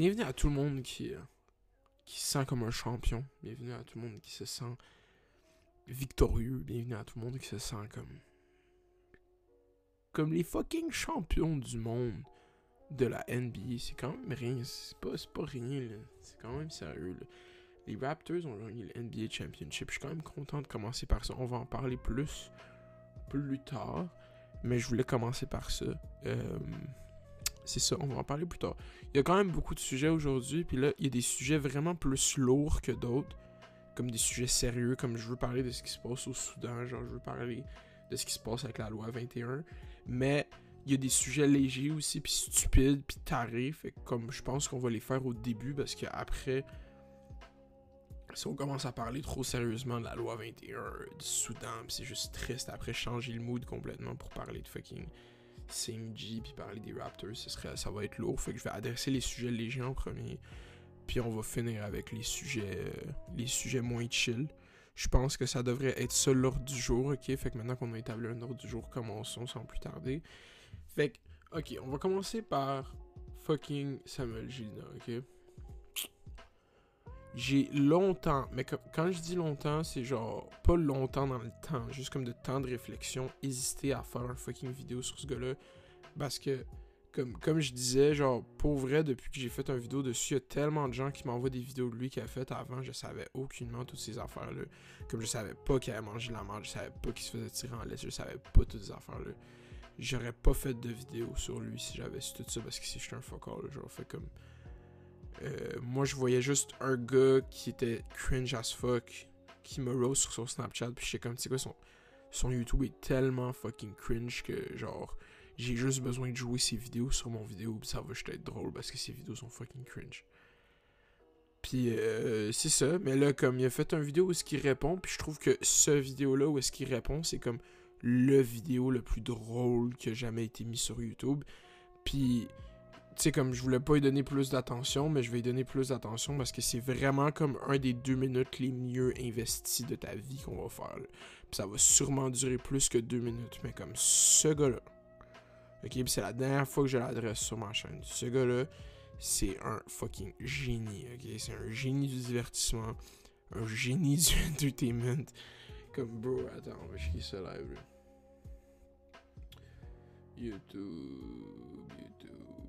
Bienvenue à tout le monde qui, euh, qui se sent comme un champion. Bienvenue à tout le monde qui se sent victorieux. Bienvenue à tout le monde qui se sent comme. Comme les fucking champions du monde de la NBA. C'est quand même rien. C'est pas, pas rien, là. C'est quand même sérieux, là. Les Raptors ont gagné le NBA Championship. Je suis quand même content de commencer par ça. On va en parler plus plus tard. Mais je voulais commencer par ça. Euh, c'est ça, on va en parler plus tard. Il y a quand même beaucoup de sujets aujourd'hui. Puis là, il y a des sujets vraiment plus lourds que d'autres. Comme des sujets sérieux. Comme je veux parler de ce qui se passe au Soudan. Genre, je veux parler de ce qui se passe avec la loi 21. Mais il y a des sujets légers aussi, puis stupides, puis tarés. Fait comme je pense qu'on va les faire au début, parce qu'après, si on commence à parler trop sérieusement de la loi 21 du Soudan, c'est juste triste après changer le mood complètement pour parler de fucking 5G puis parler des Raptors, ce serait, ça va être lourd. Fait que je vais adresser les sujets légers en premier, puis on va finir avec les sujets, euh, les sujets moins chill. Je pense que ça devrait être ça l'ordre du jour, ok? Fait que maintenant qu'on a établi un ordre du jour, commençons sans plus tarder. Fait que, ok, on va commencer par fucking Samuel Gilna, ok? J'ai longtemps, mais quand je dis longtemps, c'est genre pas longtemps dans le temps, juste comme de temps de réflexion, hésité à faire un fucking vidéo sur ce gars-là. Parce que, comme, comme je disais, genre, pour vrai, depuis que j'ai fait un vidéo dessus, il y a tellement de gens qui m'envoient des vidéos de lui qu'il a fait avant, je savais aucunement toutes ces affaires-là. Comme je savais pas qu'il avait mangé la merde, je savais pas qu'il se faisait tirer en laisse, je savais pas toutes ces affaires-là. J'aurais pas fait de vidéo sur lui si j'avais su tout ça parce que si j'étais un focal, genre, fait comme. Euh, moi, je voyais juste un gars qui était cringe as fuck, qui me rose sur son Snapchat, puis j'étais comme, tu sais quoi, son, son YouTube est tellement fucking cringe que, genre, j'ai juste besoin de jouer ses vidéos sur mon vidéo, ça va juste être drôle parce que ses vidéos sont fucking cringe. Puis euh, c'est ça, mais là, comme il a fait un vidéo où est-ce qu'il répond, puis je trouve que ce vidéo-là où est-ce qu'il répond, c'est comme le vidéo le plus drôle qui a jamais été mis sur YouTube. Puis tu sais, comme je voulais pas y donner plus d'attention, mais je vais y donner plus d'attention parce que c'est vraiment comme un des deux minutes les mieux investis de ta vie qu'on va faire. Puis ça va sûrement durer plus que deux minutes, mais comme ce gars-là. Ok, puis c'est la dernière fois que je l'adresse sur ma chaîne. Ce gars-là, c'est un fucking génie, ok? C'est un génie du divertissement, un génie du entertainment. Comme, bro, attends, on va chier ça live, là. YouTube, YouTube.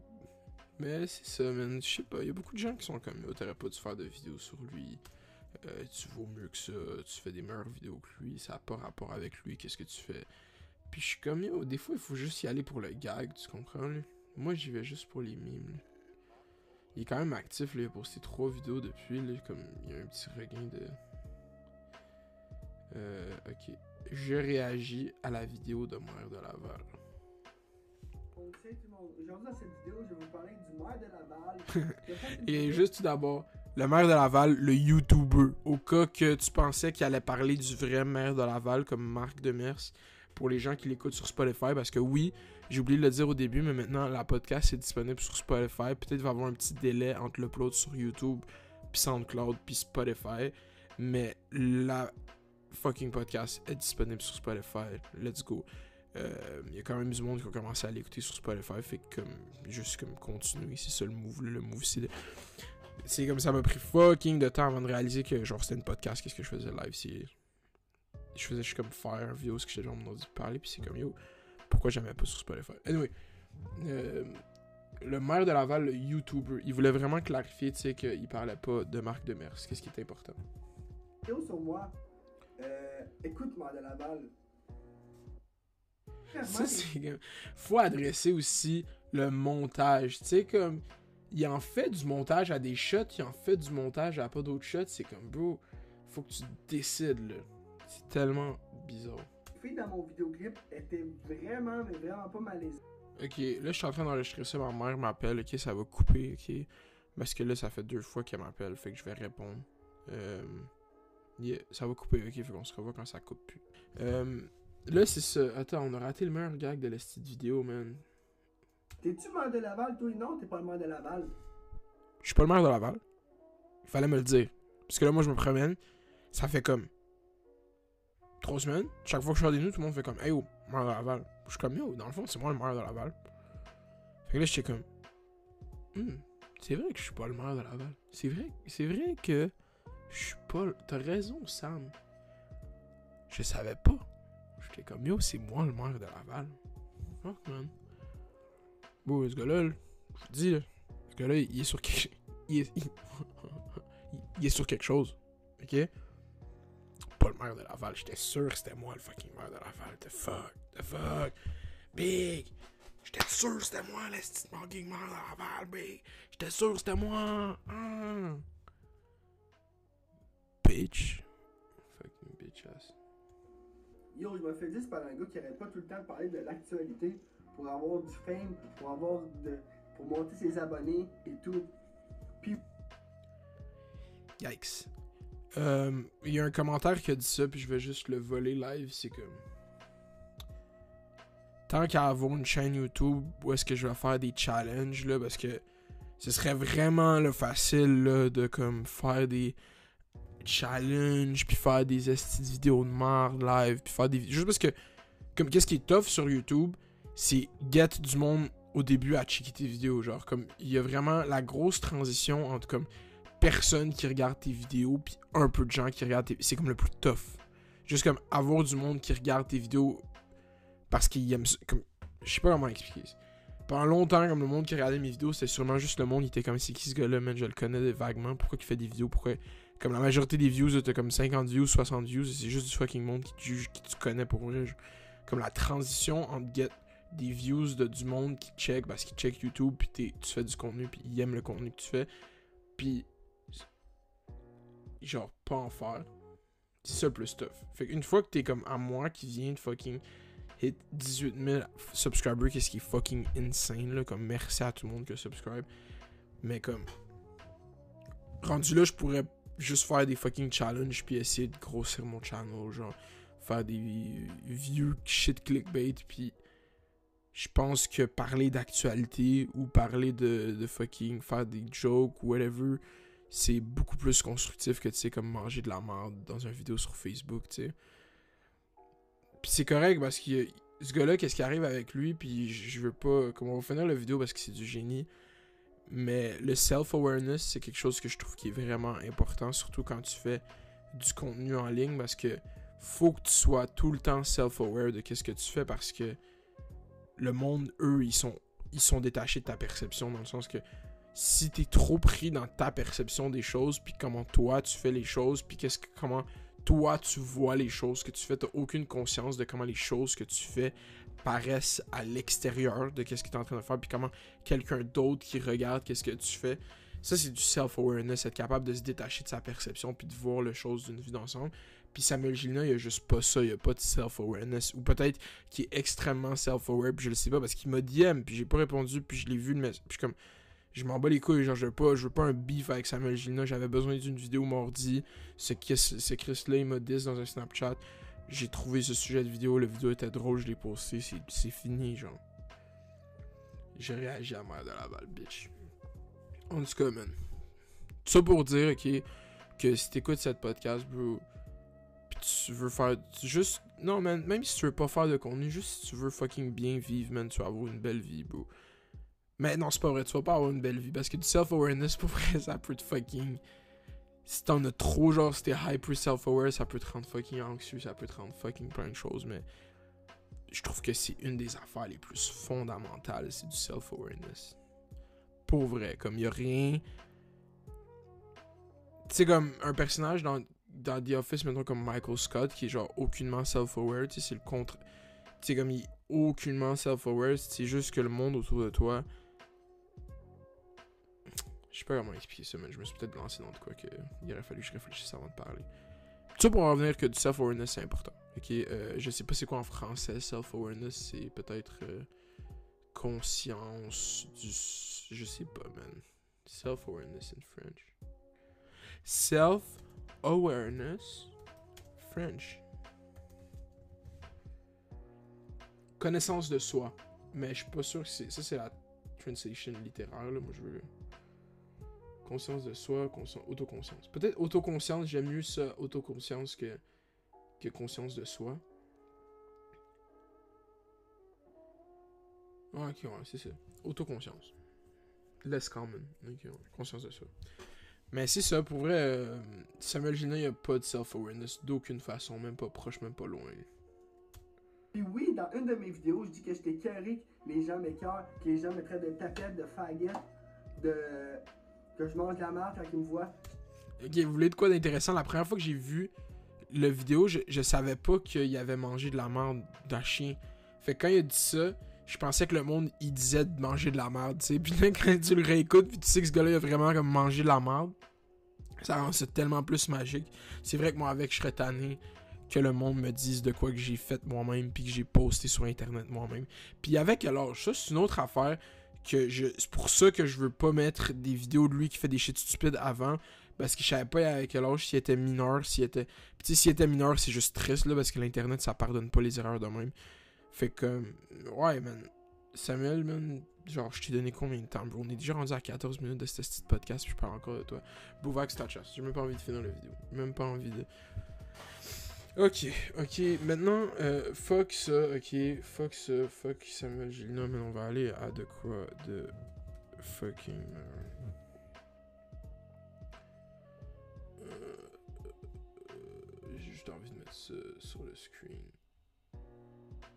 Mais c'est ça, man. Je sais pas, il y a beaucoup de gens qui sont comme, yo, t'aurais pas dû faire de vidéos sur lui. Euh, tu vaux mieux que ça. Tu fais des meilleures vidéos que lui. Ça n'a pas rapport avec lui. Qu'est-ce que tu fais? Puis je suis comme, yo, des fois, il faut juste y aller pour le gag, tu comprends, là? Moi, j'y vais juste pour les mimes. Il est quand même actif, là. A posté trois vidéos depuis, là. Comme, il y a un petit regain de. Euh, ok. Je réagis à la vidéo de Mère de Laval. Aujourd'hui, dans cette vidéo, je vais vous parler du maire de Laval. Et juste tout d'abord, le maire de Laval, le YouTuber. Au cas que tu pensais qu'il allait parler du vrai maire de Laval, comme Marc Demers, pour les gens qui l'écoutent sur Spotify. Parce que oui, j'ai oublié de le dire au début, mais maintenant, la podcast est disponible sur Spotify. Peut-être qu'il va y avoir un petit délai entre l'upload sur YouTube, puis SoundCloud, puis Spotify. Mais la fucking podcast est disponible sur Spotify. Let's go. Il euh, y a quand même du monde qui a commencé à l'écouter sur Spotify, fait que comme, juste comme continuer, c'est ça le move, le move c'est. C'est comme ça m'a pris fucking de temps avant de réaliser que genre c'était une podcast, qu'est-ce que je faisais live, c'est... Je faisais juste comme faire vidéo, ce que j'étais genre mon parler, puis c'est comme yo, pourquoi j'aimais pas sur Spotify? Anyway, euh, le maire de Laval, le YouTuber, il voulait vraiment clarifier, tu sais, qu'il parlait pas de Marc Demers, qu'est-ce qui est important? Yo sur moi, euh, écoute maire de Laval, ça, c'est Faut adresser aussi le montage. Tu sais, comme. Il en fait du montage à des shots, il en fait du montage à pas d'autres shots. C'est comme, bro, faut que tu décides, là. C'est tellement bizarre. La fille dans mon vidéoclip était vraiment, mais vraiment pas malaisée. Ok, là, je suis en train d'enregistrer ça. Ma mère m'appelle. Ok, ça va couper. Ok. Parce que là, ça fait deux fois qu'elle m'appelle. Fait que je vais répondre. Euh. Yeah, ça va couper. Ok, fait qu'on se revoit quand ça coupe plus. Euh. Là, c'est ça. Attends, on a raté le meilleur gag de la petite vidéo, man. T'es-tu maire de Laval, toi? Non, t'es pas le maire de Laval. Je suis pas le maire de Laval. Il fallait me le dire. Parce que là, moi, je me promène. Ça fait comme. Trois semaines. Chaque fois que je sors des nuits, tout le monde fait comme. Hey, oh, maire de Laval. Je suis comme, yo, dans le fond, c'est moi le maire de Laval. Fait que là, j'étais comme. Hmm. C'est vrai que je suis pas le maire de Laval. C'est vrai, c'est vrai que je suis pas. le- T'as raison, Sam. Je savais pas. J'étais comme yo, c'est moi le maire de Laval. Fuck, man. Bon, ce gars-là, là, je vous dis, ce gars-là, il est sur quelque il est, il... est sur quelque chose. Ok? Pas le maire de Laval. J'étais sûr que c'était moi le fucking maire de Laval. The fuck, the fuck. Big. J'étais sûr que c'était moi, le fucking maire de Laval, big. J'étais sûr que c'était moi. Ah. Bitch. Fucking bitch ass. Yo, je me fais dire par un gars qui arrête pas tout le temps de parler de l'actualité pour avoir du fame, pour avoir de. pour monter ses abonnés et tout. Yikes. Euh, Il y a un commentaire qui a dit ça, puis je vais juste le voler live. C'est comme. Tant qu'à avoir une chaîne YouTube où est-ce que je vais faire des challenges, là, parce que ce serait vraiment facile de comme faire des challenges, puis faire des vidéos de merde live, puis faire des. Juste parce que, comme qu'est-ce qui est tough sur YouTube, c'est get du monde au début à checker tes vidéos. Genre, comme, il y a vraiment la grosse transition entre comme personne qui regarde tes vidéos puis un peu de gens qui regardent tes c'est comme le plus tough juste comme avoir du monde qui regarde tes vidéos parce qu'ils aiment comme je sais pas comment expliquer ça. pendant longtemps comme le monde qui regardait mes vidéos c'était sûrement juste le monde il était comme c'est qui ce gars là man je le connais vaguement pourquoi il fait des vidéos pourquoi comme la majorité des views t'as comme 50 views 60 views c'est juste du fucking monde qui te juge qui tu connais pour vrai comme la transition entre get des views de du monde qui check parce qu'il check YouTube puis tu fais du contenu puis il aime le contenu que tu fais puis genre pas en faire. C'est ça le plus tough. Fait qu'une fois que t'es comme à moi qui vient de fucking hit 18 000 subscribers, qu'est-ce qui est fucking insane là, comme merci à tout le monde qui a subscribe. Mais comme rendu là, je pourrais juste faire des fucking challenges puis essayer de grossir mon channel, genre faire des vieux shit clickbait puis je pense que parler d'actualité ou parler de, fucking faire des jokes ou whatever, c'est beaucoup plus constructif que, tu sais, comme manger de la merde dans une vidéo sur Facebook, tu sais. Puis c'est correct parce que ce gars-là, qu'est-ce qui arrive avec lui, puis je veux pas... Comme on va finir la vidéo parce que c'est du génie, mais le self-awareness, c'est quelque chose que je trouve qui est vraiment important, surtout quand tu fais du contenu en ligne, parce que faut que tu sois tout le temps self-aware de qu'est-ce que tu fais, parce que le monde, eux, ils sont, ils sont détachés de ta perception, dans le sens que si t'es trop pris dans ta perception des choses, puis comment toi tu fais les choses, puis qu'est-ce que comment toi tu vois les choses que tu fais, t'as aucune conscience de comment les choses que tu fais paraissent à l'extérieur de qu'est-ce que tu es en train de faire, puis comment quelqu'un d'autre qui regarde qu'est-ce que tu fais. Ça, c'est du self-awareness, être capable de se détacher de sa perception, puis de voir les choses d'une vue d'ensemble. Puis Samuel Gilna, il a juste pas ça, il a pas de self-awareness. Ou peut-être qu'il est extrêmement self-aware, puis je le sais pas, parce qu'il m'a DM, puis j'ai pas répondu, puis je l'ai vu, mess- puis comme je m'en bats les couilles, genre je veux pas, je veux pas un beef avec Samuel Gilna, j'avais besoin d'une vidéo mardi, ce, ce Chris là il m'a dit dans un Snapchat, j'ai trouvé ce sujet de vidéo, la vidéo était drôle, je l'ai posté, c'est fini genre. J'ai réagi à mère de la balle, bitch. En tout cas, man. Tout ça pour dire, ok, que si t'écoutes cette podcast, bro, pis tu veux faire juste. Non, man, même si tu veux pas faire de contenu, juste si tu veux fucking bien vivre, man, tu vas avoir une belle vie, bro. Mais non, c'est pas vrai, tu vas pas avoir une belle vie parce que du self-awareness, pour vrai, ça peut te fucking. Si t'en as trop, genre, si t'es hyper self-aware, ça peut te rendre fucking anxieux, ça peut te rendre fucking plein de choses, mais je trouve que c'est une des affaires les plus fondamentales, c'est du self-awareness. Pour vrai, comme y a rien. Tu sais, comme un personnage dans, dans The Office, mettons comme Michael Scott, qui est genre aucunement self-aware, tu sais, c'est le contre. Tu sais, comme il est aucunement self-aware, c'est juste que le monde autour de toi. Je sais pas comment expliquer ça, mais je me suis peut-être lancé dans de quoi que il aurait fallu que je réfléchisse avant de parler. Tout ça pour en revenir que du self-awareness c'est important. Ok, euh, je sais pas c'est quoi en français, self-awareness, c'est peut-être euh, conscience du. Je sais pas, man. Self-awareness in French. Self-awareness French. Connaissance de soi. Mais je suis pas sûr que c'est. Ça, c'est la translation littéraire, là. Moi, je veux. Conscience de soi, conscience, autoconscience. Peut-être autoconscience, j'aime mieux ça, autoconscience, que, que conscience de soi. Ouais, ok, ouais, c'est ça. Autoconscience. less common. Ok, conscience de ça. Mais c'est ça, pour vrai, euh, Samuel Gina, il a pas de self-awareness d'aucune façon, même pas proche, même pas loin. Puis oui, dans une de mes vidéos, je dis que j'étais carré, que les gens m'écœurent, que les gens me traitent de tapette, de de. Que je mange de la merde quand ils me voient. Ok, vous voulez de quoi d'intéressant? La première fois que j'ai vu le vidéo, je, je savais pas qu'il avait mangé de la merde d'un chien. Fait que quand il a dit ça, je pensais que le monde, il disait de manger de la merde, tu sais. Puis là, quand tu le réécoutes, puis tu sais que ce gars-là, il a vraiment comme mangé de la merde, ça rend ça tellement plus magique. C'est vrai que moi, avec, je serais tanné que le monde me dise de quoi que j'ai fait moi-même, puis que j'ai posté sur Internet moi-même. Puis avec, alors, ça, c'est une autre affaire que je... C'est pour ça que je veux pas mettre des vidéos de lui qui fait des shit stupides avant, parce que je savais pas avec quel âge, s'il était mineur, s'il était... Sais, s'il était mineur, c'est juste triste, là, parce que l'Internet, ça pardonne pas les erreurs de même. Fait que, ouais, man. Samuel, man, genre, je t'ai donné combien de temps, bro? On est déjà rendu à 14 minutes de ce petit podcast, puis je parle encore de toi. Bouvax, ta chasse. J'ai même pas envie de finir la vidéo. Même pas envie de. Ok, ok, maintenant, euh, fuck ça, ok, fuck ça, fuck Samuel Gilina, mais on va aller à de quoi de fucking. Euh, euh, J'ai juste envie de mettre ça sur le screen.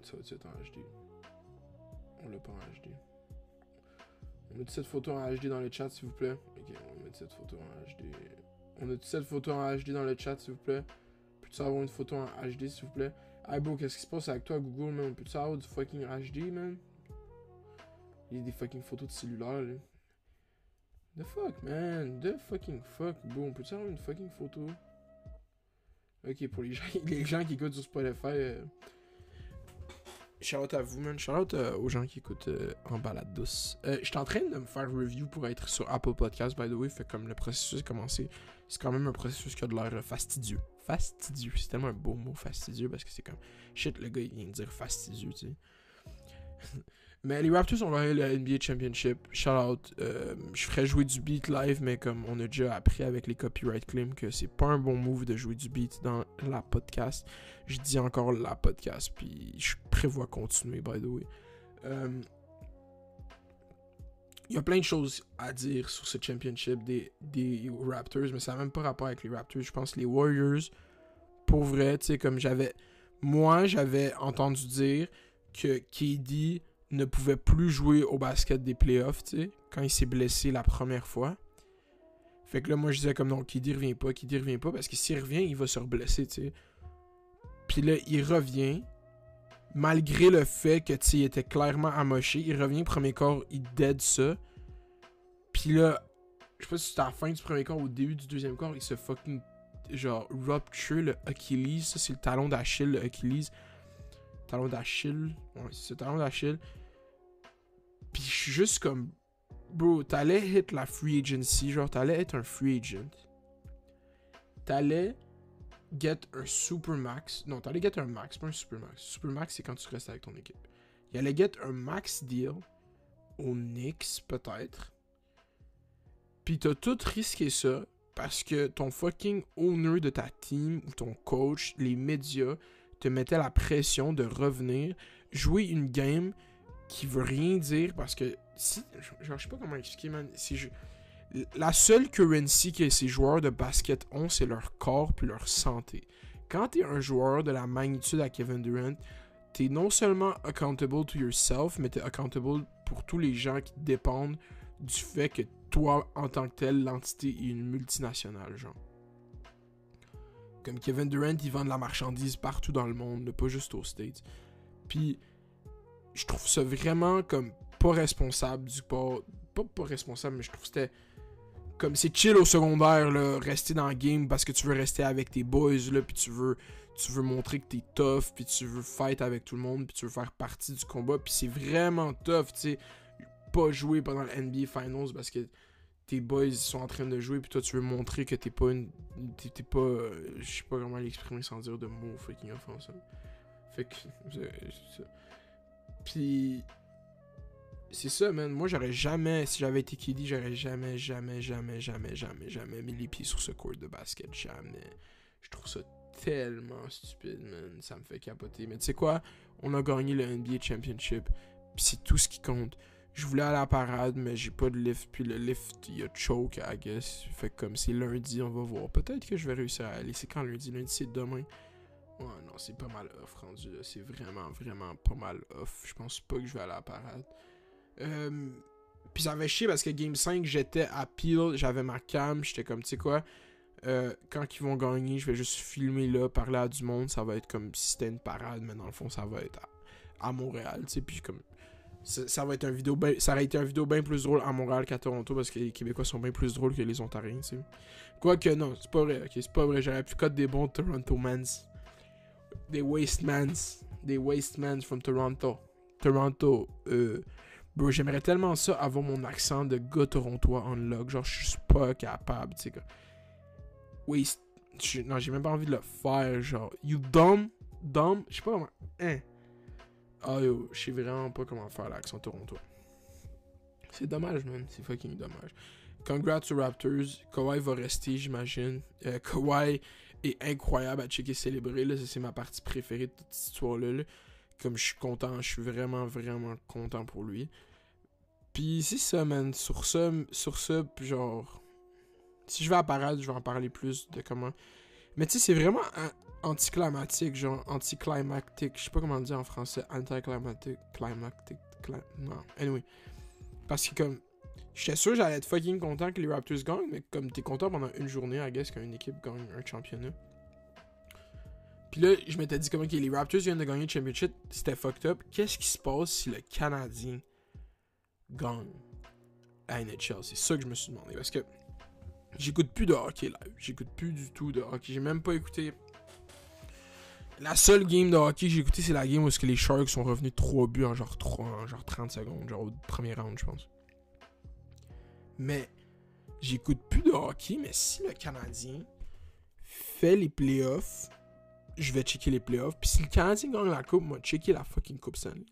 Ça va être en HD. On l'a pas en HD. On met cette photo en HD dans le chat, s'il vous plaît? Ok, on va mettre cette photo en HD. On a cette photo en HD dans le chat, s'il vous plaît? Peux-tu avoir une photo en HD, s'il vous plaît? Hey bro, qu'est-ce qui se passe avec toi, Google, man? Peux-tu avoir du fucking HD, man? Il y a des fucking photos de cellulaire, là. The fuck, man? The fucking fuck, bro. Peux-tu avoir une fucking photo? Ok, pour les gens, qui écoutent sur Spotify, euh, à vous, man. Shout euh, aux gens qui écoutent euh, en balade douce. Euh, J'étais en train de me faire review pour être sur Apple Podcast, by the way. Fait comme le processus a commencé, c'est quand même un processus qui a de l'air euh, fastidieux. Fastidieux. C'est tellement un beau mot, fastidieux, parce que c'est comme shit, le gars, il vient de dire fastidieux, tu sais. mais les Raptors ont gagné le NBA Championship. Shout out. Euh, je ferais jouer du beat live, mais comme on a déjà appris avec les copyright claims que c'est pas un bon move de jouer du beat dans la podcast. Je dis encore la podcast, puis je prévois continuer, by the way. Euh, Il y a plein de choses à dire sur ce championship des, des Raptors, mais ça n'a même pas rapport avec les Raptors. Je pense que les Warriors, pour vrai, tu sais, comme j'avais. Moi, j'avais entendu dire que KD ne pouvait plus jouer au basket des playoffs, tu sais, quand il s'est blessé la première fois. Fait que là, moi, je disais comme non, KD revient pas, KD revient pas, parce que s'il revient, il va se reblesser, tu sais. Puis là, il revient, malgré le fait que, tu était clairement amoché. Il revient, premier corps, il dead ça. Puis là, je sais pas si c'était à la fin du premier corps ou au début du deuxième corps, il se fucking, genre, rupture le Achilles. Ça, c'est le talon d'Achille, le Achilles. Talon d'Achille. Ouais, c'est le talon d'Achille. Puis juste comme, bro, t'allais hit la free agency, genre, t'allais être un free agent. T'allais get un super max. Non, t'allais get un max, pas un super max. Super max, c'est quand tu restes avec ton équipe. Il allait get un max deal au Knicks, peut-être. Puis t'as tout risqué ça parce que ton fucking owner de ta team ou ton coach, les médias, te mettaient la pression de revenir jouer une game qui veut rien dire parce que si. Genre, je sais pas comment expliquer, man. Si je, la seule currency que ces joueurs de basket ont, c'est leur corps puis leur santé. Quand t'es un joueur de la magnitude à Kevin Durant, t'es non seulement accountable to yourself, mais t'es accountable pour tous les gens qui dépendent du fait que toi, en tant que tel, l'entité est une multinationale, genre. Comme Kevin Durant, il vend de la marchandise partout dans le monde, pas juste aux States. Puis, je trouve ça vraiment comme pas responsable du pas. Pas, pas responsable, mais je trouve que c'était comme c'est chill au secondaire rester dans le game parce que tu veux rester avec tes boys là, puis tu veux tu veux montrer que t'es tough, puis tu veux fight avec tout le monde, puis tu veux faire partie du combat, puis c'est vraiment tough, tu sais, pas jouer pendant le NBA Finals parce que tes boys sont en train de jouer, puis toi tu veux montrer que t'es pas une, t'es, pas, euh, je sais pas comment l'exprimer sans dire de mots fucking offensants. Fait que. Puis c'est ça, man. Moi, j'aurais jamais, si j'avais été KD, j'aurais jamais, jamais, jamais, jamais, jamais, jamais mis les pieds sur ce court de basket. Jamais. Je trouve ça tellement stupide, man. Ça me fait capoter. Mais tu sais quoi? On a gagné le NBA Championship. Puis c'est tout ce qui compte. Je voulais aller à la parade, mais j'ai pas de lift. Puis le lift, il y a choke, I guess. Fait que comme c'est lundi, on va voir. Peut-être que je vais réussir à aller. C'est quand lundi? Lundi, c'est demain. Ouais, non, c'est pas mal off rendu. C'est vraiment, vraiment pas mal off. Je pense pas que je vais aller à la parade. Euh, puis ça avait chier parce que Game 5, j'étais à pile, j'avais ma cam, j'étais comme, tu sais quoi, euh, quand ils vont gagner, je vais juste filmer là, parler à du monde, ça va être comme si c'était une parade, mais dans le fond, ça va être à, Montréal, tu sais, puis comme, ça, va être un vidéo, ça aurait été un vidéo bien plus drôle à Montréal qu'à Toronto parce que les Québécois sont bien plus drôles que les Ontariens, tu sais. Quoique, non, c'est pas vrai, ok, c'est pas vrai, j'aurais pu coder des bons Toronto mans. Des waste mans. Des waste mans from Toronto. Toronto, euh, Bro, j'aimerais tellement ça avoir mon accent de gars torontois en log. Genre, je suis pas capable, tu sais. Oui, non, j'ai même pas envie de le faire. Genre, you dumb, dumb. Je sais pas comment. Hein. Ah yo, je sais vraiment pas comment faire l'accent torontois. C'est dommage, man. C'est fucking dommage. Congrats aux Raptors. Kawhi va rester, j'imagine. Euh, Kawhi est incroyable à checker célébrer. Là, c'est ma partie préférée de toute cette histoire-là. là comme je suis content, je suis vraiment, vraiment content pour lui. Puis c'est ça, man. Sur ça, sur ça, genre. Si je vais à parade, je vais en parler plus de comment. Mais tu sais, c'est vraiment anticlimatique, genre anticlimactique. Je sais pas comment dire en français. Anticlimatique. Climactique. Non. Anyway. Parce que comme. J'étais sûr j'allais être fucking content que les Raptors gagnent, mais comme t'es content pendant une journée, I guess qu'une équipe gagne un championnat. Puis là, je m'étais dit comment que les Raptors viennent de gagner le championship, c'était fucked up. Qu'est-ce qui se passe si le Canadien gagne à NHL? C'est ça que je me suis demandé. Parce que j'écoute plus de hockey live. J'écoute plus du tout de hockey. J'ai même pas écouté. La seule game de hockey que j'ai écouté, c'est la game où les Sharks sont revenus 3 buts en genre 3, en genre 30 secondes, genre au premier round, je pense. Mais j'écoute plus de hockey, mais si le Canadien fait les playoffs je vais checker les playoffs. Puis si le Canadien gagne la coupe, moi, checker la fucking Coupe Stanley.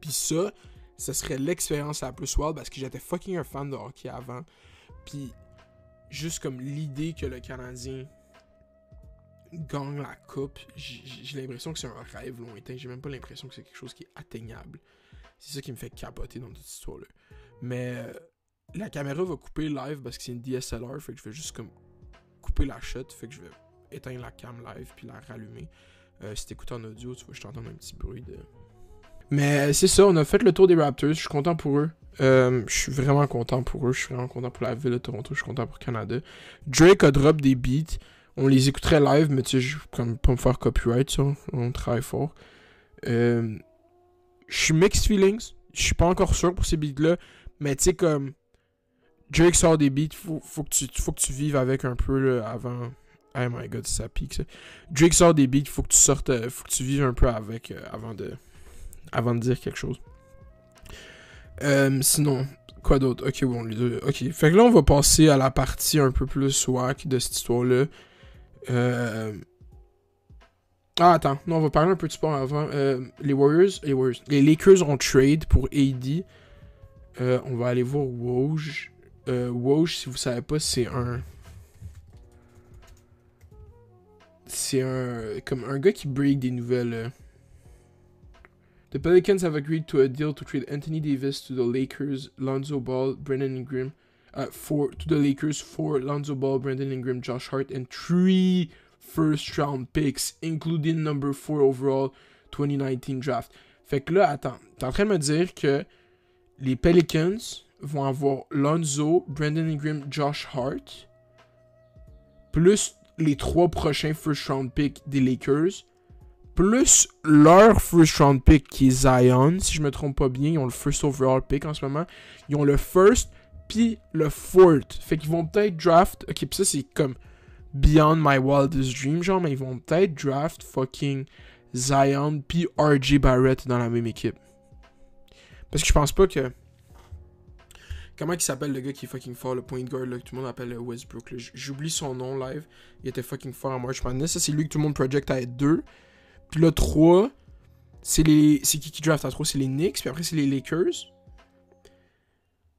Puis ça, ce serait l'expérience la plus wild parce que j'étais fucking un fan de hockey avant. Puis juste comme l'idée que le Canadien gagne la coupe, j'ai l'impression que c'est un rêve lointain. J'ai même pas l'impression que c'est quelque chose qui est atteignable. C'est ça qui me fait capoter dans toute cette histoire-là. Mais euh, la caméra va couper live parce que c'est une DSLR, fait que je vais juste comme couper la shot, fait que je vais éteindre la cam live puis la rallumer. Euh, si t'écoutes en audio, tu vois, je t'entends un petit bruit de. Mais c'est ça, on a fait le tour des Raptors. Je suis content pour eux. Euh, je suis vraiment content pour eux. Je suis vraiment content pour la ville de Toronto. Je suis content pour Canada. Drake a drop des beats. On les écouterait live, mais tu sais, comme pas me faire copyright, ça. On travaille fort. Euh, je suis mixed feelings. Je suis pas encore sûr pour ces beats-là. Mais tu sais, comme. Drake sort des beats, faut, faut, que tu, faut que tu vives avec un peu là, avant, Oh my god, ça pique ça. Drake sort des beats, faut que tu sortes, euh, faut que tu vives un peu avec euh, avant de avant de dire quelque chose. Euh, sinon, quoi d'autre? Ok, bon, les deux. Ok, fait que là, on va passer à la partie un peu plus wack de cette histoire-là. Ah, attends, non, on va parler un peu de sport avant. les Warriors, les Warriors, les Lakers ont trade pour AD. on va aller voir Woj. Woj, si vous savez pas, c'est un c'est un comme un gars qui break des nouvelles. Euh. The Pelicans have agreed to a deal to trade Anthony Davis to the Lakers, Lonzo Ball, Brandon Ingram, uh, for to the Lakers for Lonzo Ball, Brandon Ingram, Josh Hart, and three first round picks, including number 4 overall 2019 draft. Fait que là, attends, t'es en train de me dire que les Pelicans vont avoir Lonzo, Brandon Ingram, Josh Hart, plus les trois prochains first round picks des Lakers, plus leur first round pick qui est Zion, si je me trompe pas bien, ils ont le first overall pick en ce moment. Ils ont le first puis le fourth. Fait qu'ils vont peut-être draft. Ok, pis ça c'est comme beyond my wildest dream, genre, mais ils vont peut-être draft fucking Zion puis RJ Barrett dans la même équipe. Parce que je pense pas que Comment il s'appelle le gars qui est fucking fort, le point guard là, que tout le monde appelle Westbrook. J'oublie son nom live. Il était fucking fort en March Madness. Ça, c'est lui que tout le monde project à être 2. Puis le 3, c'est les. Qui qui draft à 3 C'est les Knicks. Puis après, c'est les Lakers.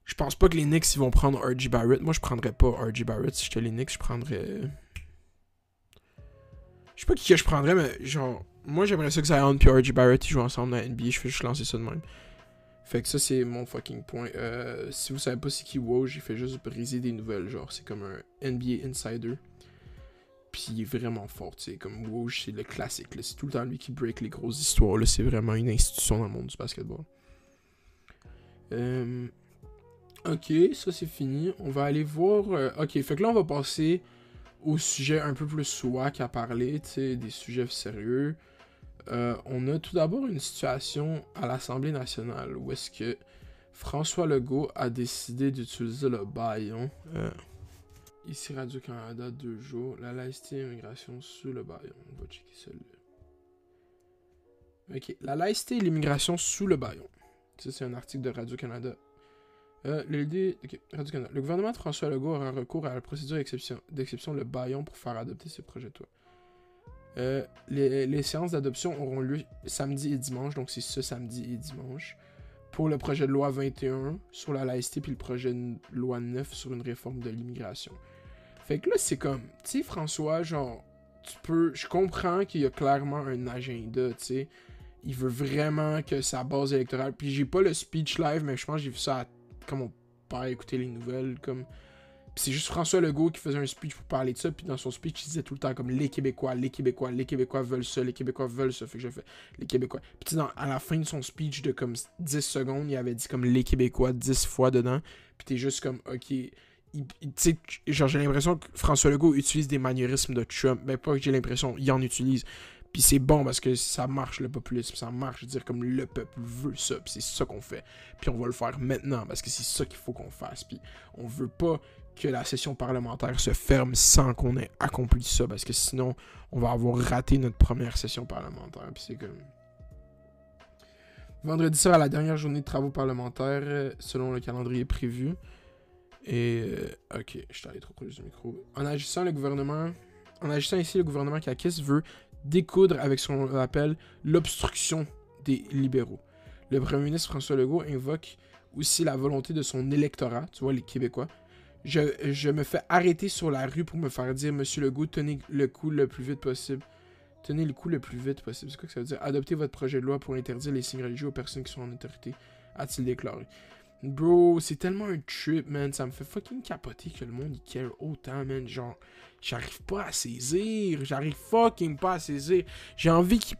Je pense pas que les Knicks ils vont prendre RG Barrett. Moi, je prendrais pas RG Barrett. Si j'étais les Knicks, je prendrais. Je sais pas qui que je prendrais, mais genre. Moi, j'aimerais ça que Zion et RG Barrett ils jouent ensemble dans la NBA. Je fais juste lancer ça de même. Fait que ça, c'est mon fucking point. Euh, si vous savez pas c'est qui Woj, il fait juste briser des nouvelles. Genre, c'est comme un NBA insider. Puis il est vraiment fort, tu sais. Comme Woj, c'est le classique. C'est tout le temps lui qui break les grosses histoires. Là, c'est vraiment une institution dans le monde du basketball. Euh, ok, ça c'est fini. On va aller voir. euh, ok, fait que là, on va passer au sujet un peu plus swag à parler, tu sais, des sujets sérieux. Euh, on a tout d'abord une situation à l'Assemblée nationale où est-ce que François Legault a décidé d'utiliser le baillon. Euh, ici Radio-Canada, deux jours. La laïcité et l'immigration sous le baillon. On va checker celui-là. Ok, la laïcité et l'immigration sous le baillon. Ça, c'est un article de Radio-Canada. Euh, l'idée- Radio-Canada. Le gouvernement de François Legault aura recours à la procédure d'exception, d'exception le baillon pour faire adopter ce projet de loi. Euh, les, séances d'adoption auront lieu samedi et dimanche, donc c'est ce samedi et dimanche, pour le projet de loi 21 sur la laïcité, puis le projet de loi 9 sur une réforme de l'immigration. Fait que là, c'est comme, tu sais, François, genre, tu peux. Je comprends qu'il y a clairement un agenda, tu sais. Il veut vraiment que sa base électorale. Puis j'ai pas le speech live, mais je pense que j'ai vu ça à- quand mon père écoutait les nouvelles, comme. C'est juste François Legault qui faisait un speech pour parler de ça. Puis dans son speech, il disait tout le temps comme les Québécois, les Québécois, les Québécois veulent ça, les Québécois veulent ça. Fait que j'ai fait les Québécois. Puis dans- à la fin de son speech de comme 10 secondes, il avait dit comme les Québécois 10 fois dedans. Puis t'es juste comme, ok. genre j'ai l'impression que François Legault utilise des manierismes de Trump. Mais pas que j'ai l'impression, il en utilise. Puis c'est bon parce que ça marche le populisme, ça marche. Je dire, comme le peuple veut ça, puis c'est ça qu'on fait. Puis on va le faire maintenant parce que c'est ça qu'il faut qu'on fasse. Puis on veut pas que la session parlementaire se ferme sans qu'on ait accompli ça parce que sinon on va avoir raté notre première session parlementaire. Puis c'est comme. Vendredi sera la dernière journée de travaux parlementaires euh, selon le calendrier prévu. Et. euh, ok, je suis allé trop proche du micro. En agissant, le gouvernement. En agissant ici, le gouvernement Kakis veut découdre avec ce qu'on appelle l'obstruction des libéraux. Le premier ministre François Legault invoque aussi la volonté de son électorat, tu vois, les Québécois. Je, me fais arrêter sur la rue pour me faire dire, Monsieur Legault, tenez le coup le plus vite possible. Tenez le coup le plus vite possible. C'est quoi que ça veut dire? Adoptez votre projet de loi pour interdire les signes religieux aux personnes qui sont en autorité, a-t-il déclaré. Bro, c'est tellement un trip, man. Ça me fait fucking capoter que le monde y care autant, man. Genre, j'arrive pas à saisir. J'arrive fucking pas à saisir. J'ai envie qu'il.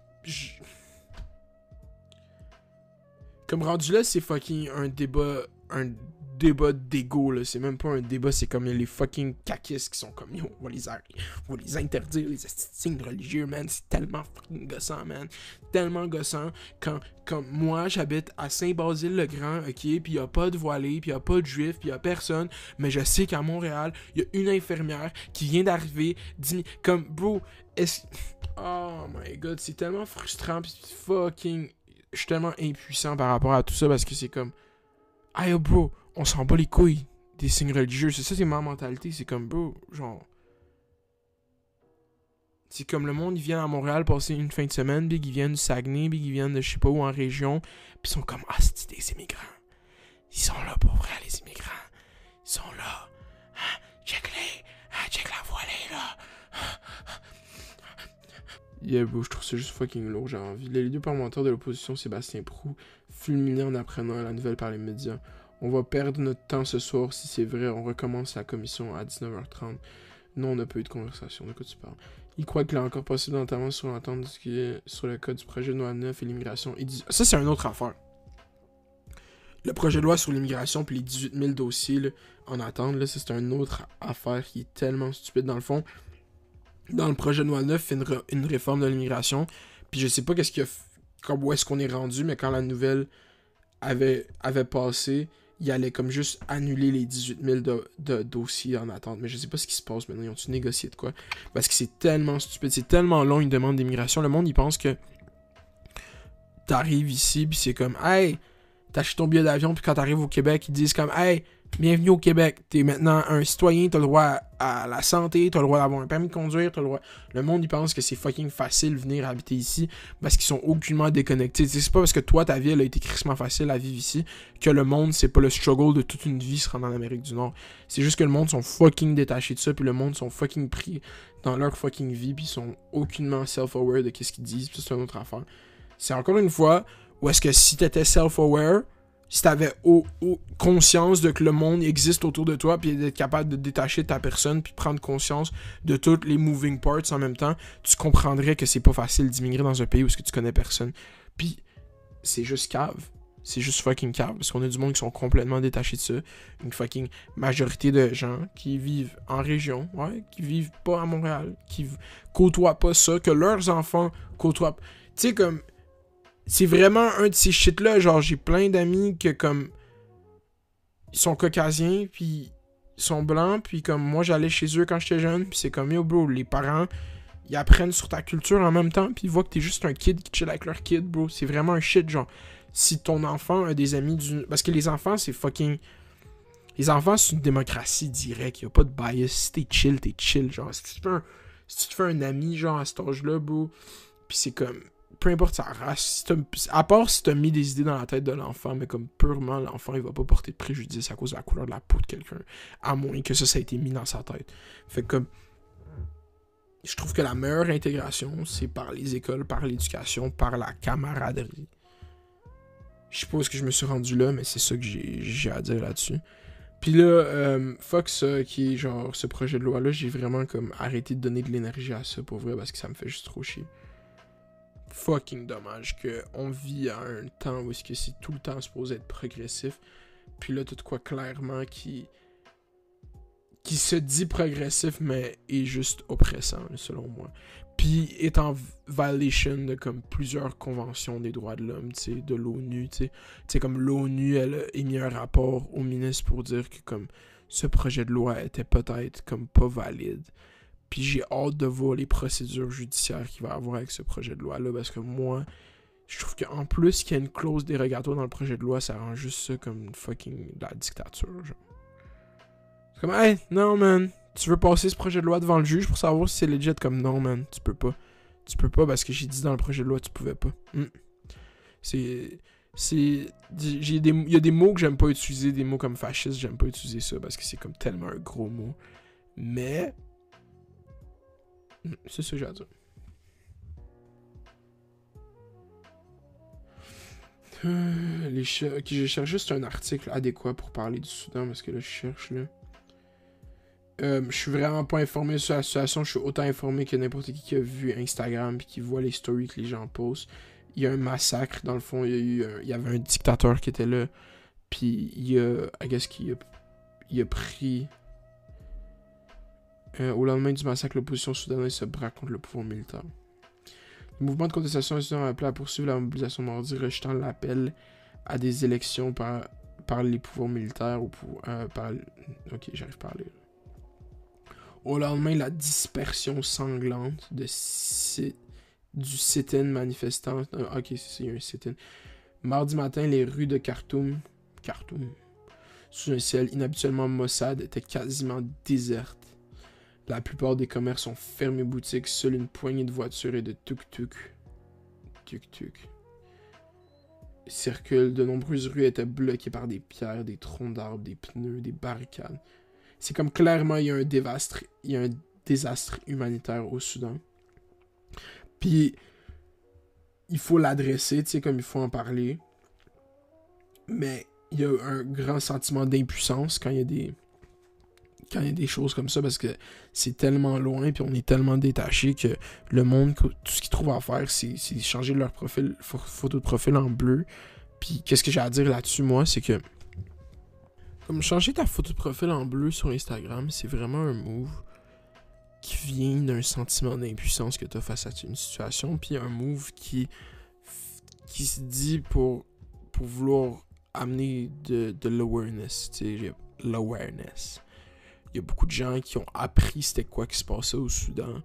Comme rendu là, c'est fucking un débat. Un débat d'ego, là. C'est même pas un débat, c'est comme les fucking kakis qui sont comme yo, on va les, on va les interdire, les signes religieux, man. C'est tellement fucking gossant, man. Tellement gossant quand, quand moi j'habite à Saint-Basile-le-Grand, ok, puis y a pas de voilé, puis y a pas de juif, puis y a personne, mais je sais qu'à Montréal, y a une infirmière qui vient d'arriver, dit comme bro, est-ce Oh my god, c'est tellement frustrant, puis fucking je suis tellement impuissant par rapport à tout ça parce que c'est comme Aïe bro, on s'en bat les couilles des signes religieux, c'est ça c'est ma mentalité, c'est comme bro, genre c'est comme le monde, ils viennent à Montréal passer une fin de semaine, big, ils viennent du Saguenay, big, ils viennent de je sais pas où en région, puis ils sont comme, ah, c'est des immigrants? Ils sont là pour vrai, les immigrants. Ils sont là. Ah, check-les. Ah, check la voilée, là. Yeah, je trouve ça juste fucking lourd, j'ai envie. Le leader parlementaire de l'opposition, Sébastien Prou, fulminé en apprenant la nouvelle par les médias. On va perdre notre temps ce soir, si c'est vrai. On recommence la commission à 19h30. Non, on n'a pas eu de conversation. De quoi tu parles? Il croit qu'il a encore possible d'entendre sur l'entente est sur le code du projet de loi 9 et l'immigration. Ça, c'est une autre affaire. Le projet de loi sur l'immigration puis les 18 000 dossiers en attente, là, c'est une autre affaire qui est tellement stupide. Dans le fond, dans le projet de loi 9, fait une, réforme de l'immigration. Puis je sais pas qu'est-ce qu'il comme où est-ce qu'on est rendu, mais quand la nouvelle avait, passé, il allait comme juste annuler les 18 000 de, de dossiers en attente. Mais je sais pas ce qui se passe maintenant. Ils ont-tu négocié de quoi? Parce que c'est tellement stupide, c'est tellement long une demande d'immigration. Le monde, il pense que t'arrives ici, puis c'est comme, hey, t'achètes ton billet d'avion, puis quand t'arrives au Québec, ils disent comme, hey, bienvenue au Québec, t'es maintenant un citoyen, t'as le droit à la santé, t'as le droit d'avoir un permis de conduire, t'as le droit. Le monde, il pense que c'est fucking facile venir habiter ici parce qu'ils sont aucunement déconnectés. C'est pas parce que toi, ta vie, elle a été crissement facile à vivre ici que le monde, c'est pas le struggle de toute une vie se rendre en Amérique du Nord. C'est juste que le monde sont fucking détachés de ça, puis le monde sont fucking pris dans leur fucking vie, puis ils sont aucunement self-aware de qu'est-ce qu'ils disent, puis c'est une autre affaire. C'est encore une fois, où est-ce que si t'étais self-aware, si t'avais au, conscience de que le monde existe autour de toi, puis d'être capable de détacher ta personne, puis prendre conscience de toutes les moving parts en même temps, tu comprendrais que c'est pas facile d'immigrer dans un pays où que tu connais personne. Puis c'est juste cave. C'est juste fucking cave. Parce qu'on a du monde qui sont complètement détachés de ça. Une fucking majorité de gens qui vivent en région, ouais, qui vivent pas à Montréal, qui côtoient pas ça, que leurs enfants côtoient. Tu sais, comme. C'est vraiment un de ces shit-là. Genre, j'ai plein d'amis que, comme. Ils sont caucasiens, puis ils sont blancs, puis comme moi, j'allais chez eux quand j'étais jeune, puis c'est comme, yo, bro, les parents ils apprennent sur ta culture en même temps, puis ils voient que t'es juste un kid qui chill avec leur kid, bro. C'est vraiment un shit, genre. Si ton enfant a des amis du. Parce que les enfants, c'est fucking. Les enfants, c'est une démocratie directe. Y a pas de bias. Si t'es chill, t'es chill. Genre, si tu te fais un, si tu fais un ami, genre, à cet âge-là, bro, puis c'est comme. Peu importe sa race. à part si t'as mis des idées dans la tête de l'enfant, mais comme purement, l'enfant, il va pas porter de préjudice à cause de la couleur de la peau de quelqu'un. À moins que ça, ça a été mis dans sa tête. Fait que comme je trouve que la meilleure intégration, c'est par les écoles, par l'éducation, par la camaraderie. Je est-ce que je me suis rendu là, mais c'est ça que j'ai à dire là-dessus. Puis là, euh, ça, qui est genre ce projet de loi-là, j'ai vraiment comme arrêté de donner de l'énergie à ça pour vrai parce que ça me fait juste trop chier. Fucking dommage qu'on vit à un temps où est-ce que c'est tout le temps supposé être progressif. Puis là, tout quoi clairement qui qui se dit progressif, mais est juste oppressant, selon moi. Puis est en violation de comme plusieurs conventions des droits de l'homme, tu sais, de l'ONU. Tu sais, comme l'ONU, elle a émis un rapport au ministre pour dire que comme ce projet de loi était peut-être comme pas valide. Puis j'ai hâte de voir les procédures judiciaires qu'il va y avoir avec ce projet de loi-là, parce que moi, je trouve qu'en plus qu'il y a une clause dérogatoire dans le projet de loi, ça rend juste ça comme une fucking de la dictature. C'est comme, hey, non, man. Tu veux passer ce projet de loi devant le juge pour savoir si c'est legit? Comme, non, man, tu peux pas. Tu peux pas parce que j'ai dit dans le projet de loi, tu pouvais pas. Hmm. C'est. Il y a des mots que j'aime pas utiliser, des mots comme fasciste, j'aime pas utiliser ça parce que c'est comme tellement un gros mot. Mais. Hmm, C'est ça que j'ai à dire. Euh, je cherche juste un article adéquat pour parler du Soudan parce que là, je cherche là. Euh, je suis vraiment pas informé sur la situation. Je suis autant informé que n'importe qui qui a vu Instagram et qui voit les stories que les gens postent. Il y a un massacre, dans le fond. Il y, a eu un- il y avait un dictateur qui était là. Puis il a. I guess qu'il a, il a pris. Euh, au lendemain du massacre, l'opposition soudanaise se braque contre le pouvoir militaire. Le mouvement de contestation a appelé à poursuivre la mobilisation mardi, rejetant l'appel à des élections par, les pouvoirs militaires ou pour, euh. Ok, j'arrive à lire. Au lendemain, la dispersion sanglante du sit-in manifestant. euh, ok, c'est un sit-in. Mardi matin, les rues de Khartoum, Khartoum, sous un ciel inhabituellement maussade, étaient quasiment désertes. La plupart des commerces ont fermé boutique, seule une poignée de voitures et de tuk-tuk. Tuk-tuk. Circulent, de nombreuses rues étaient bloquées par des pierres, des troncs d'arbres, des pneus, des barricades. C'est comme clairement il y a un désastre, il y a un désastre humanitaire au Soudan. Puis il faut l'adresser, tu sais, comme il faut en parler. Mais il y a un grand sentiment d'impuissance quand il y a des quand il y a des choses comme ça parce que c'est tellement loin puis on est tellement détaché que le monde tout ce qu'ils trouvent à faire c'est changer leur profil pho- photo de profil en bleu. Puis qu'est-ce que j'ai à dire là-dessus moi c'est que comme changer ta photo de profil en bleu sur Instagram c'est vraiment un move qui vient d'un sentiment d'impuissance que tu as face à une situation puis un move qui qui se dit pour pour vouloir amener de, de l'awareness l'awareness il y a beaucoup de gens qui ont appris c'était quoi qui se passait au Soudan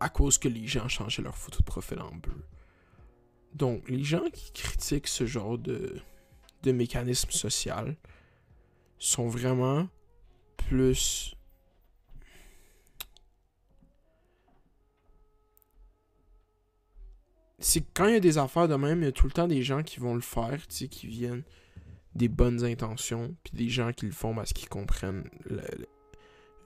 à cause que les gens changeaient leur photo de profil en bleu. Donc, les gens qui critiquent ce genre de, de mécanisme social sont vraiment plus... C'est quand il y a des affaires de même, il y a tout le temps des gens qui vont le faire, tu sais, qui viennent des bonnes intentions, puis des gens qui le font parce qu'ils comprennent le,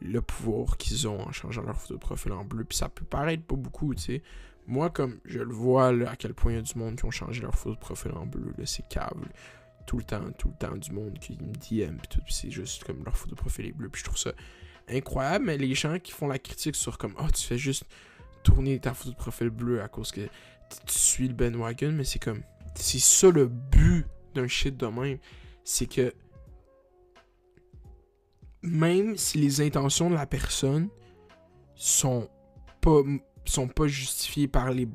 le- pouvoir qu'ils ont en changeant leur photo de profil en bleu. Puis ça peut paraître pas beaucoup, tu sais. Moi, comme je le vois, là, à quel point il y a du monde qui ont changé leur photo de profil en bleu, c'est câble. tout le temps, tout le temps du monde qui me DM, puis tout, c'est juste comme leur photo de profil est bleu, puis je trouve ça incroyable, mais les gens qui font la critique sur comme, oh, tu fais juste tourner ta photo de profil bleu à cause que tu suis le bandwagon, mais c'est comme, c'est ça le but d'un shit de même, c'est que même si les intentions de la personne sont pas sont pas justifiées par les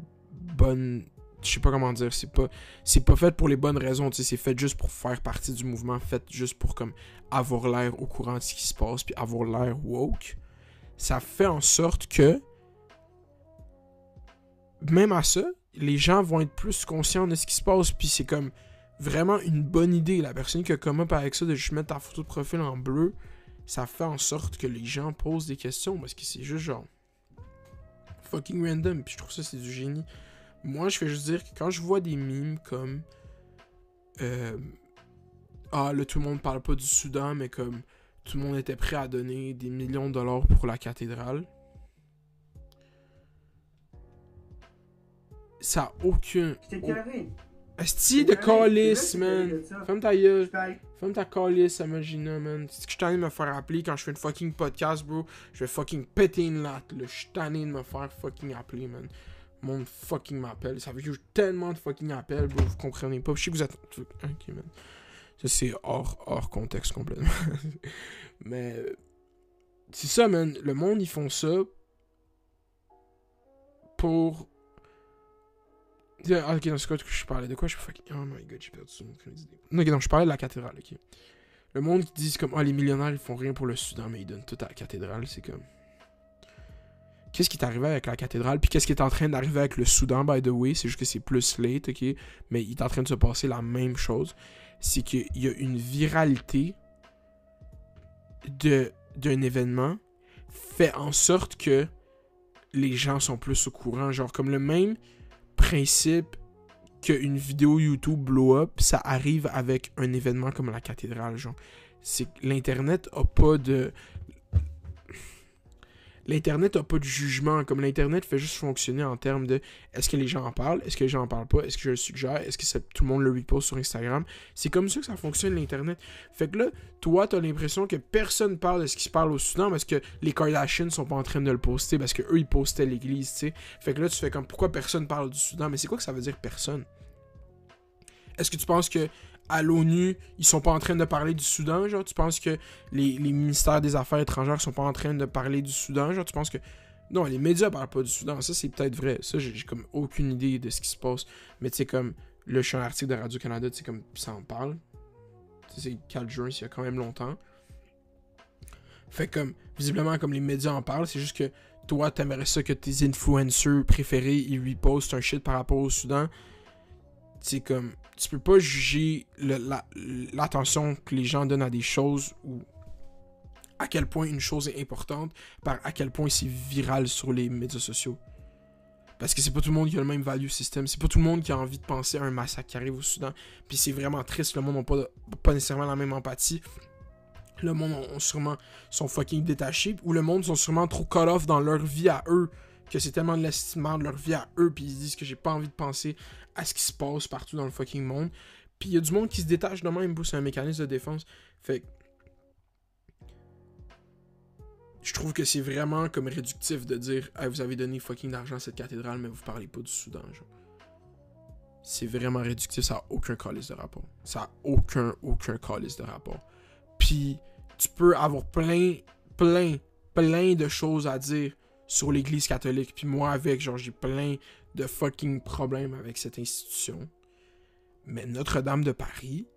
bonnes je sais pas comment dire, c'est pas c'est pas fait pour les bonnes raisons, c'est fait juste pour faire partie du mouvement, fait juste pour comme avoir l'air au courant de ce qui se passe puis avoir l'air woke. Ça fait en sorte que même à ça, les gens vont être plus conscients de ce qui se passe puis c'est comme vraiment une bonne idée la personne qui a come up avec ça de juste mettre ta photo de profil en bleu, ça fait en sorte que les gens posent des questions parce que c'est juste genre fucking random puis je trouve ça c'est du génie. Moi, je vais juste dire que quand je vois des mimes comme. Euh, ah, là, tout le monde parle pas du Soudan, mais comme tout le monde était prêt à donner des millions de dollars pour la cathédrale. Ça a aucun. J'étais Esti de calice, man. Ferme ta gueule. Ferme ta calice, Imagina, man. C'est que je suis tanné de me faire appeler quand je fais une fucking podcast, bro? Je vais fucking péter une latte, là. Je suis tanné de me faire fucking appeler, man monde fucking m'appelle. Ça veut dire tellement de fucking appels, bro, vous comprenez pas. Je sais que vous êtes. Ok, man. Ça, c'est hors, hors contexte complètement. Mais. C'est ça, man. Le monde, ils font ça. Pour. Ah, ok, dans ce cas, je parlais? De quoi Je. Oh my god, j'ai perdu mon idée. Ok, non, je parlais de la cathédrale, ok. Le monde qui dit comme, ah, les millionnaires, ils font rien pour le Soudan, mais ils donnent tout à la cathédrale, c'est comme qu'est-ce qui est arrivé avec la cathédrale, puis qu'est-ce qui est en train d'arriver avec le Soudan, by the way, c'est juste que c'est plus late, ok, mais il est en train de se passer la même chose, c'est qu'il y a une viralité d'un événement fait en sorte que les gens sont plus au courant, genre comme le même principe qu'une vidéo YouTube blow up, ça arrive avec un événement comme la cathédrale, genre. C'est l'internet a pas de l'Internet n'a pas de jugement. Comme l'Internet fait juste fonctionner en termes de est-ce que les gens en parlent, est-ce que les gens en parlent pas, est-ce que je le suggère, est-ce que tout le monde le reposte sur Instagram. C'est comme ça que ça fonctionne l'Internet. Fait que là, toi, tu as l'impression que personne parle de ce qui se parle au Soudan parce que les Kardashians sont pas en train de le poster parce que eux ils postaient l'église, tu sais. Fait que là, tu fais comme pourquoi personne parle du Soudan? Mais c'est quoi que ça veut dire personne? Est-ce que tu penses que à l'ONU, ils sont pas en train de parler du Soudan, genre, tu penses que les, ministères des Affaires étrangères sont pas en train de parler du Soudan, genre, tu penses que... Non, les médias parlent pas du Soudan, ça c'est peut-être vrai, ça j'ai comme aucune idée de ce qui se passe, mais tu sais, comme, le champ article de Radio-Canada, tu sais, comme, ça en parle, c'est 4 juin, il y a quand même longtemps. Fait comme, visiblement, comme les médias en parlent, c'est juste que toi, t'aimerais ça que tes influencers préférés, ils repostent un shit par rapport au Soudan, c'est comme tu peux pas juger l'attention que les gens donnent à des choses ou à quel point une chose est importante par à quel point c'est viral sur les médias sociaux. Parce que c'est pas tout le monde qui a le même value system. C'est pas tout le monde qui a envie de penser à un massacre qui arrive au Soudan. Puis c'est vraiment triste. Le monde n'a pas, pas nécessairement la même empathie. Le monde ont, sûrement sont fucking détachés. Ou le monde sont sûrement trop cut off dans leur vie à eux. Que c'est tellement de l'estimement de leur vie à eux. Puis ils disent que j'ai pas envie de penser à ce qui se passe partout dans le fucking monde. Puis il y a du monde qui se détache de même, c'est un mécanisme de défense. Fait je trouve que c'est vraiment comme réductif de dire vous avez donné fucking d'argent à cette cathédrale, mais vous parlez pas du Soudan. C'est vraiment réductif, ça a aucun calice de rapport. Ça a aucun, aucun calice de rapport. Puis tu peux avoir plein, plein, plein de choses à dire sur l'Église catholique. Puis moi avec, genre j'ai plein de fucking problèmes avec cette institution. Mais Notre-Dame de Paris,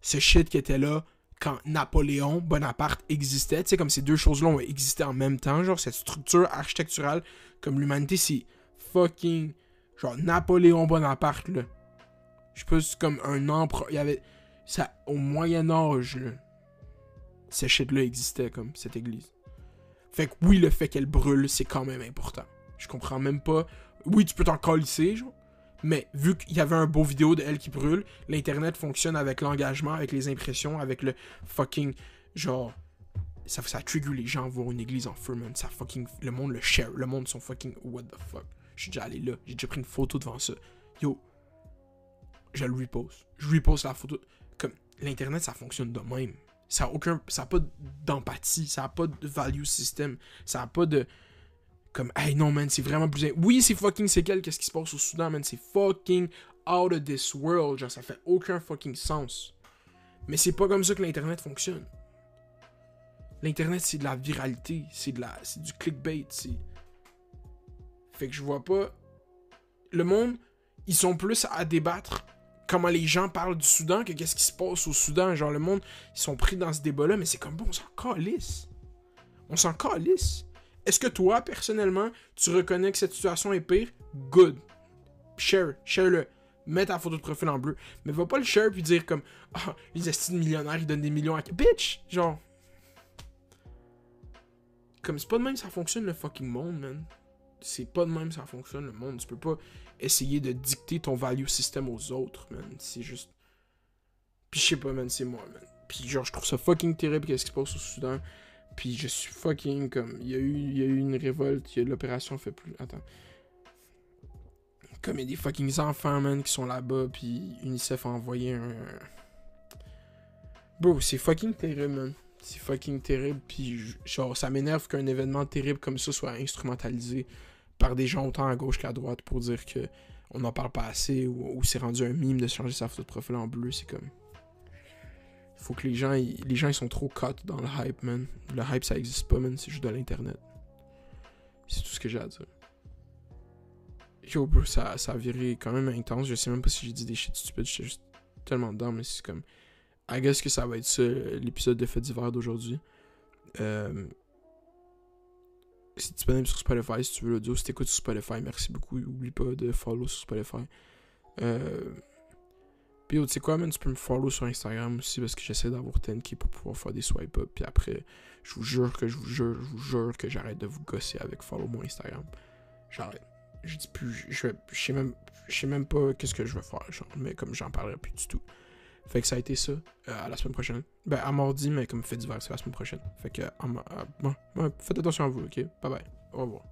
ce shit qui était là quand Napoléon Bonaparte existait, tu sais, comme ces deux choses-là ont existé en même temps, genre cette structure architecturale, comme l'humanité, c'est fucking. Genre Napoléon Bonaparte, là. Je c'est comme un empereur. Il y avait. Ça, au Moyen-Âge, là. Ce shit-là existait, comme cette église. Fait que oui, le fait qu'elle brûle, c'est quand même important. Je comprends même pas oui, tu peux t'en colisser, genre. Mais vu qu'il y avait un beau vidéo de elle qui brûle, l'Internet fonctionne avec l'engagement, avec les impressions, avec le fucking. Genre. Ça, ça trigger les gens voir une église en feu. Ça fucking. Le monde le share. Le monde sont fucking. What the fuck. Je suis déjà allé là. J'ai déjà pris une photo devant ça. Yo. Je le repose. Je repose la photo. comme l'internet ça fonctionne de même. Ça a aucun ça a pas d'empathie, ça a pas de value system, ça a pas de comme hey non man, c'est vraiment plus oui, c'est fucking c'est quel qu'est-ce qui se passe au Soudan man, c'est fucking out of this world, genre ça fait aucun fucking sens. Mais c'est pas comme ça que l'internet fonctionne. L'internet c'est de la viralité, c'est de la c'est du clickbait, c'est fait que je vois pas le monde ils sont plus à débattre comment les gens parlent du Soudan que qu'est-ce qui se passe au Soudan. Genre, le monde, ils sont pris dans ce débat-là, mais c'est comme bon, on s'en calisse. On s'en calisse. Est-ce que toi, personnellement, tu reconnais que cette situation est pire? Good. Share, share-le. Mets ta photo de profil en bleu. Mais va pas le share puis dire comme Ah, les estimes millionnaires, ils donnent des millions à. Bitch! Genre. Comme c'est pas de même ça fonctionne le fucking monde, man. C'est pas de même ça fonctionne le monde. Tu peux pas essayer de dicter ton value system aux autres, man. C'est juste. Puis je sais pas, man, c'est moi, man. Puis genre, je trouve ça fucking terrible qu'est-ce qui se passe au Soudan. Puis je suis fucking comme. Il y a eu, il y a eu une révolte, il y a l'opération fait plus. Attends. Comme il y a des fucking enfants, man, qui sont là-bas, puis UNICEF a envoyé un. Bro, c'est fucking terrible, man. C'est fucking terrible, puis genre, ça m'énerve qu'un événement terrible comme ça soit instrumentalisé par des gens autant à gauche qu'à droite pour dire que on n'en parle pas assez ou, c'est rendu un mime de changer sa photo de profil en bleu. C'est comme. Il faut que les gens, les gens ils sont trop cut dans le hype, man. Le hype ça existe pas, man. C'est juste de l'internet. C'est tout ce que j'ai à dire. Yo, bro, ça, ça a viré quand même intense. Je sais même pas si j'ai dit des shit stupides. J'étais juste tellement dedans, mais c'est comme. I guess que ça va être ça, l'épisode de Fait d'hiver d'aujourd'hui. Euh, c'est disponible sur Spotify si tu veux l'audio. Si t'écoutes sur Spotify, merci beaucoup. Oublie pas de follow sur Spotify. Euh... Puis, tu sais quoi, man, tu peux me follow sur Instagram aussi parce que j'essaie d'avoir 10k pour pouvoir faire des swipe up. Puis après, je vous jure que je vous jure, je vous jure que j'arrête de vous gosser avec follow mon Instagram. J'arrête. Je dis plus, je, je sais même, je sais même pas qu'est-ce que je vais faire, genre, mais comme j'en parlerai plus du tout. Fait que ça a été ça. Euh, à la semaine prochaine. Ben, à mardi, mais comme fait divers, c'est la semaine prochaine. Fait que, euh, faites attention à vous, ok? Bye bye. Au revoir.